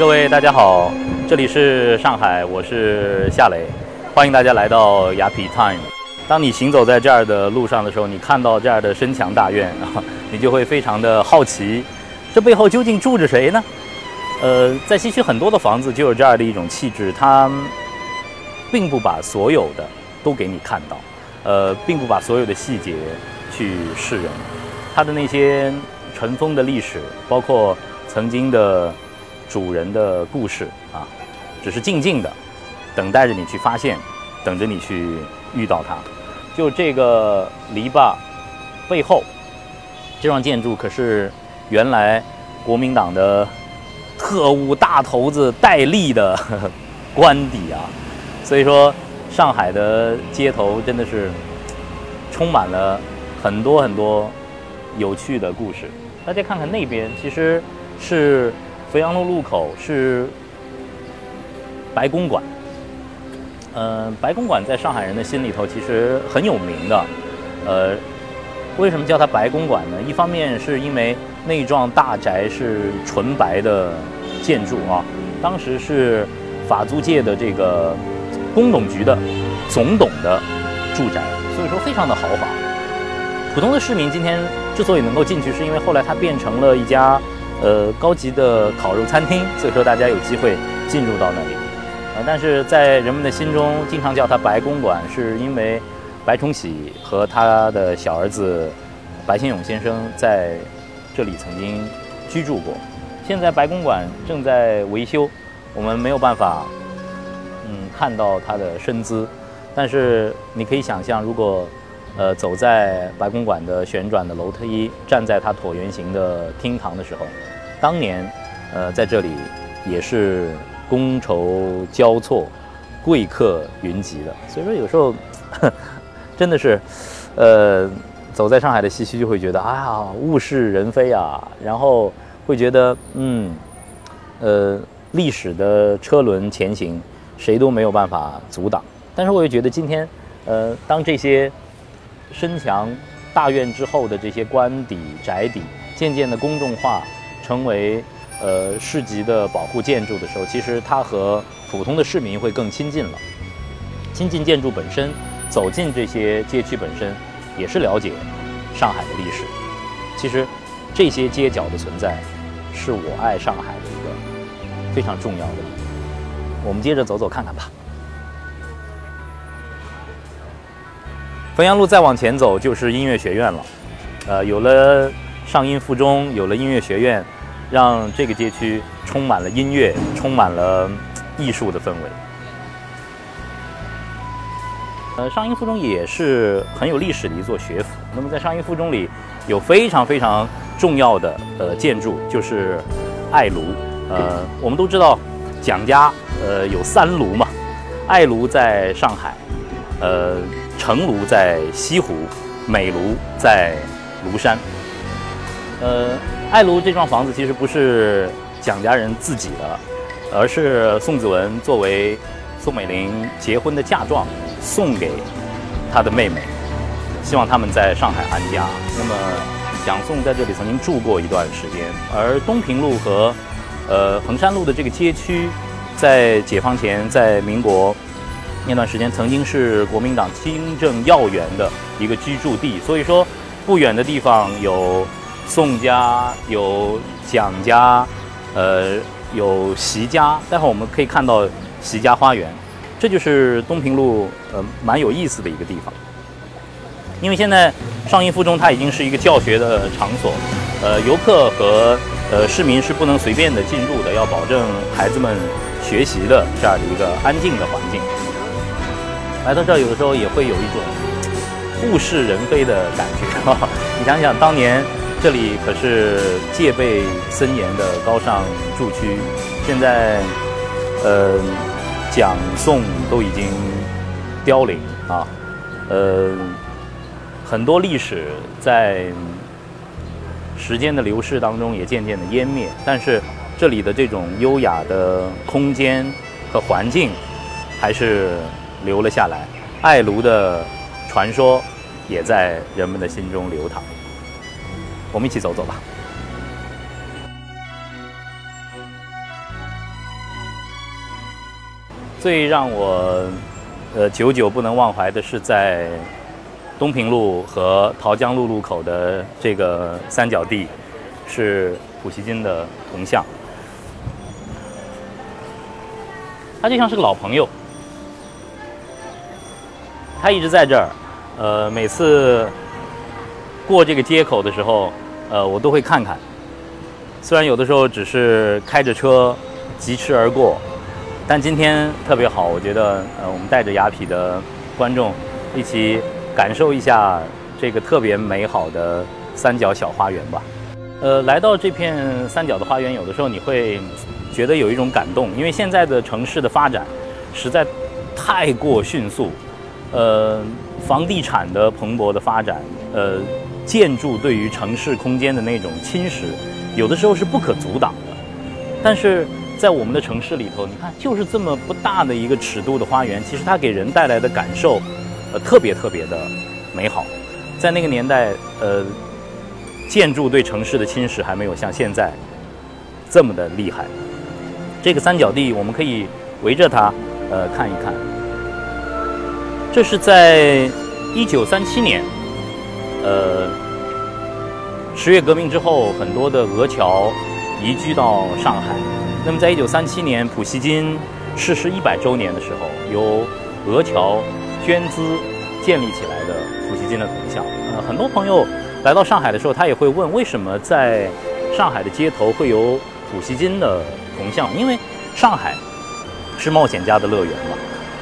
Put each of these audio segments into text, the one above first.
各位大家好，这里是上海，我是夏雷，欢迎大家来到雅痞 Time。当你行走在这儿的路上的时候，你看到这儿的深墙大院啊，你就会非常的好奇，这背后究竟住着谁呢？呃，在西区很多的房子就有这样的一种气质，它并不把所有的都给你看到，呃，并不把所有的细节去示人，它的那些尘封的历史，包括曾经的主人的故事啊，只是静静的等待着你去发现，等着你去遇到它。就这个篱笆背后，这幢建筑可是原来国民党的特务大头子戴笠的官邸啊，所以说上海的街头真的是充满了很多很多有趣的故事。大家看看那边，其实是汾阳路路口，是白公馆。呃，白公馆在上海人的心里头其实很有名的。呃，为什么叫它白公馆呢？一方面是因为那幢大宅是纯白的建筑啊，当时是法租界的这个工董局的总董的住宅，所以说非常的豪华。普通的市民今天之所以能够进去，是因为后来它变成了一家呃高级的烤肉餐厅，所以说大家有机会进入到那里。呃但是在人们的心中，经常叫它白公馆，是因为白崇禧和他的小儿子白先勇先生在这里曾经居住过。现在白公馆正在维修，我们没有办法嗯看到它的身姿，但是你可以想象，如果呃走在白公馆的旋转的楼梯，站在它椭圆形的厅堂的时候，当年呃在这里也是。觥筹交错，贵客云集的，所以说有时候 真的是，呃，走在上海的西区就会觉得，哎呀，物是人非啊，然后会觉得，嗯，呃，历史的车轮前行，谁都没有办法阻挡。但是我又觉得今天，呃，当这些深墙大院之后的这些官邸宅邸渐渐的公众化，成为。呃，市级的保护建筑的时候，其实它和普通的市民会更亲近了。亲近建筑本身，走进这些街区本身，也是了解上海的历史。其实，这些街角的存在，是我爱上海的一个非常重要的。我们接着走走看看吧。汾阳路再往前走就是音乐学院了。呃，有了上音附中，有了音乐学院。让这个街区充满了音乐，充满了艺术的氛围。呃，上音附中也是很有历史的一座学府。那么在上音附中里，有非常非常重要的呃建筑，就是爱庐。呃，我们都知道蒋家呃有三庐嘛，爱庐在上海，呃，成庐在西湖，美庐在庐山。呃。爱庐这幢房子其实不是蒋家人自己的，而是宋子文作为宋美龄结婚的嫁妆送给他的妹妹，希望他们在上海安家。那么蒋宋在这里曾经住过一段时间，而东平路和呃衡山路的这个街区，在解放前，在民国那段时间，曾经是国民党清正要员的一个居住地。所以说，不远的地方有。宋家有蒋家，呃，有席家。待会儿我们可以看到席家花园，这就是东平路，呃，蛮有意思的一个地方。因为现在上音附中它已经是一个教学的场所，呃，游客和呃市民是不能随便的进入的，要保证孩子们学习的这样的一个安静的环境。来到这儿，有的时候也会有一种物是人非的感觉。你想想当年。这里可是戒备森严的高尚住区，现在，呃，蒋宋都已经凋零啊，呃，很多历史在时间的流逝当中也渐渐的湮灭，但是这里的这种优雅的空间和环境还是留了下来，爱庐的传说也在人们的心中流淌。我们一起走走吧。最让我呃久久不能忘怀的是在东平路和桃江路路口的这个三角地，是普希金的铜像。他就像是个老朋友，他一直在这儿。呃，每次过这个街口的时候，呃，我都会看看。虽然有的时候只是开着车疾驰而过，但今天特别好，我觉得，呃，我们带着雅痞的观众一起感受一下这个特别美好的三角小花园吧。呃，来到这片三角的花园，有的时候你会。觉得有一种感动，因为现在的城市的发展实在太过迅速，呃，房地产的蓬勃的发展，呃，建筑对于城市空间的那种侵蚀，有的时候是不可阻挡的。但是在我们的城市里头，你看，就是这么不大的一个尺度的花园，其实它给人带来的感受，呃，特别特别的美好。在那个年代，呃，建筑对城市的侵蚀还没有像现在这么的厉害。这个三角地，我们可以围着它，呃，看一看。这是在一九三七年，呃，十月革命之后，很多的俄侨移居到上海。那么，在一九三七年普希金逝世一百周年的时候，由俄侨捐资建立起来的普希金的铜像。呃，很多朋友来到上海的时候，他也会问，为什么在上海的街头会有普希金的？铜像，因为上海是冒险家的乐园嘛。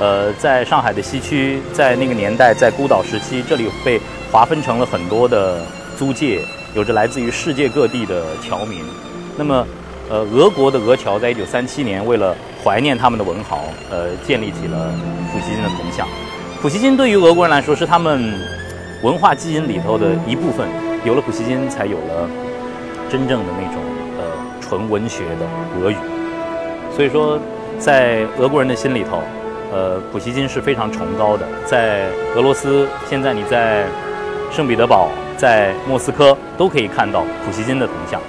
呃，在上海的西区，在那个年代，在孤岛时期，这里被划分成了很多的租界，有着来自于世界各地的侨民。那么，呃，俄国的俄侨在一九三七年为了怀念他们的文豪，呃，建立起了普希金的铜像。普希金对于俄国人来说是他们文化基因里头的一部分，有了普希金，才有了真正的那种呃。纯文学的俄语，所以说，在俄国人的心里头，呃，普希金是非常崇高的。在俄罗斯，现在你在圣彼得堡、在莫斯科都可以看到普希金的铜像。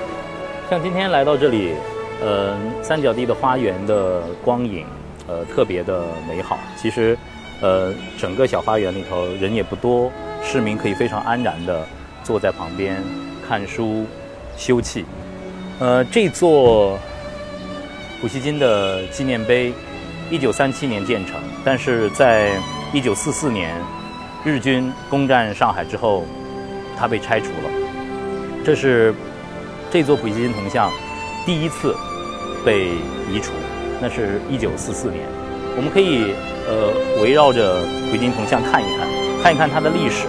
像今天来到这里，呃，三角地的花园的光影，呃，特别的美好。其实，呃，整个小花园里头人也不多，市民可以非常安然地坐在旁边看书、休憩。呃，这座普希金的纪念碑，一九三七年建成，但是在一九四四年日军攻占上海之后，它被拆除了。这是这座普希金铜像第一次被移除，那是一九四四年。我们可以呃围绕着普希金铜像看一看，看一看它的历史。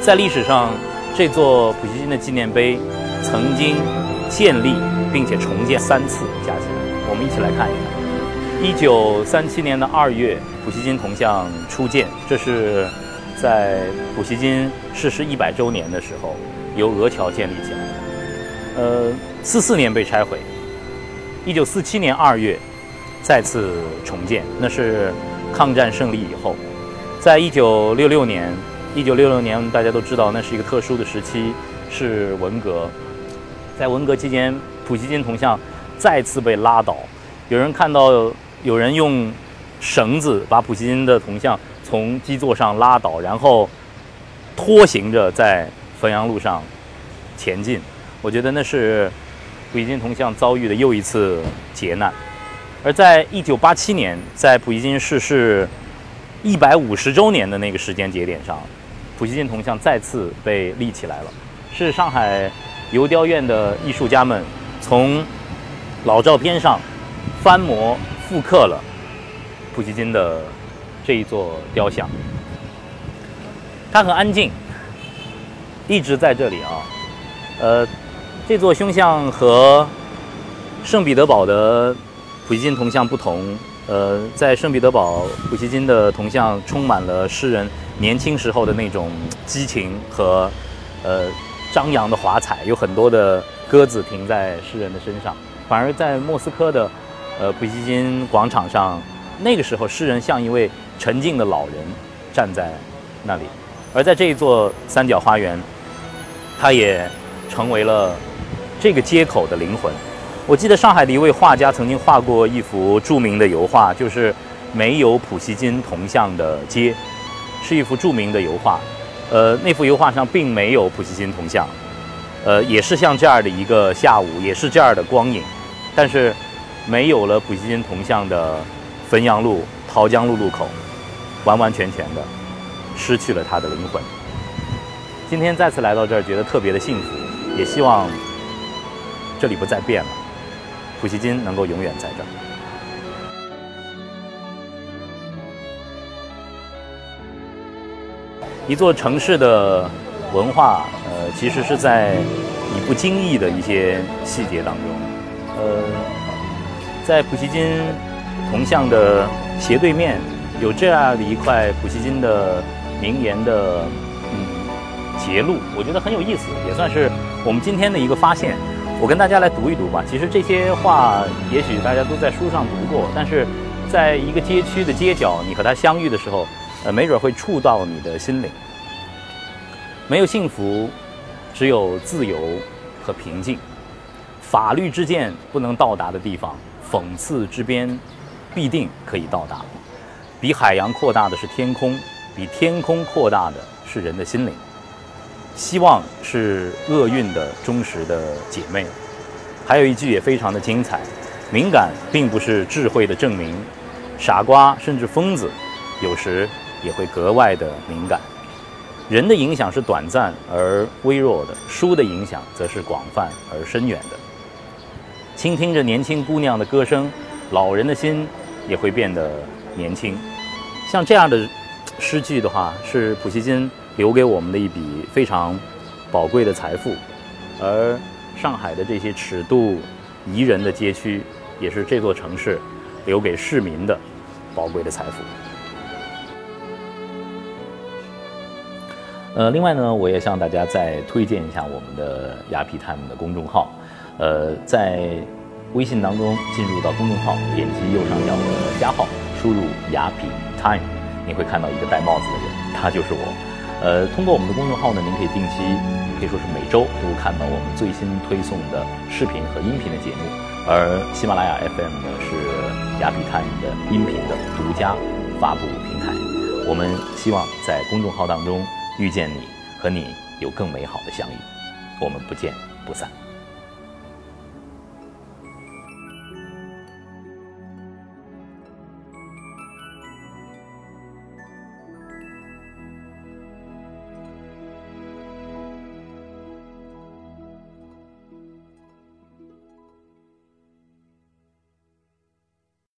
在历史上，这座普希金的纪念碑曾经。建立并且重建三次加起来，我们一起来看一看。一九三七年的二月，普希金铜像初建，这是在普希金逝世一百周年的时候由俄侨建立起来的。呃，四四年被拆毁，一九四七年二月再次重建，那是抗战胜利以后。在一九六六年，一九六六年大家都知道，那是一个特殊的时期，是文革。在文革期间，普希金铜像再次被拉倒。有人看到有人用绳子把普希金的铜像从基座上拉倒，然后拖行着在汾阳路上前进。我觉得那是普希金铜像遭遇的又一次劫难。而在一九八七年，在普希金逝世一百五十周年的那个时间节点上，普希金铜像再次被立起来了，是上海。游雕院的艺术家们从老照片上翻模复刻了普希金的这一座雕像。它很安静，一直在这里啊。呃，这座胸像和圣彼得堡的普希金铜像不同。呃，在圣彼得堡，普希金的铜像充满了诗人年轻时候的那种激情和呃。张扬的华彩，有很多的鸽子停在诗人的身上，反 而在莫斯科的，呃，普希金广场上，那个时候诗人像一位沉静的老人站在那里，而在这一座三角花园，他也成为了这个街口的灵魂。我记得上海的一位画家曾经画过一幅著名的油画，就是没有普希金铜像的街，是一幅著名的油画。呃，那幅油画上并没有普希金铜像，呃，也是像这样的一个下午，也是这样的光影，但是没有了普希金铜像的汾阳路、桃江路路口，完完全全的失去了它的灵魂。今天再次来到这儿，觉得特别的幸福，也希望这里不再变了，普希金能够永远在这儿。一座城市的文化，呃，其实是在你不经意的一些细节当中，呃，在普希金铜像的斜对面，有这样的一块普希金的名言的嗯节录，我觉得很有意思，也算是我们今天的一个发现。我跟大家来读一读吧。其实这些话，也许大家都在书上读过，但是在一个街区的街角，你和他相遇的时候。呃，没准会触到你的心灵。没有幸福，只有自由和平静。法律之剑不能到达的地方，讽刺之边必定可以到达。比海洋扩大的是天空，比天空扩大的是人的心灵。希望是厄运的忠实的姐妹。还有一句也非常的精彩：敏感并不是智慧的证明。傻瓜甚至疯子，有时。也会格外的敏感。人的影响是短暂而微弱的，书的影响则是广泛而深远的。倾听着年轻姑娘的歌声，老人的心也会变得年轻。像这样的诗句的话，是普希金留给我们的一笔非常宝贵的财富。而上海的这些尺度宜人的街区，也是这座城市留给市民的宝贵的财富。呃，另外呢，我也向大家再推荐一下我们的雅痞 time 的公众号。呃，在微信当中进入到公众号，点击右上角的加号，输入雅痞 time，你会看到一个戴帽子的人，他就是我。呃，通过我们的公众号呢，您可以定期，可以说是每周都看到我们最新推送的视频和音频的节目。而喜马拉雅 FM 呢，是雅痞 time 的音频的独家发布平台。我们希望在公众号当中。遇见你和你有更美好的相遇，我们不见不散。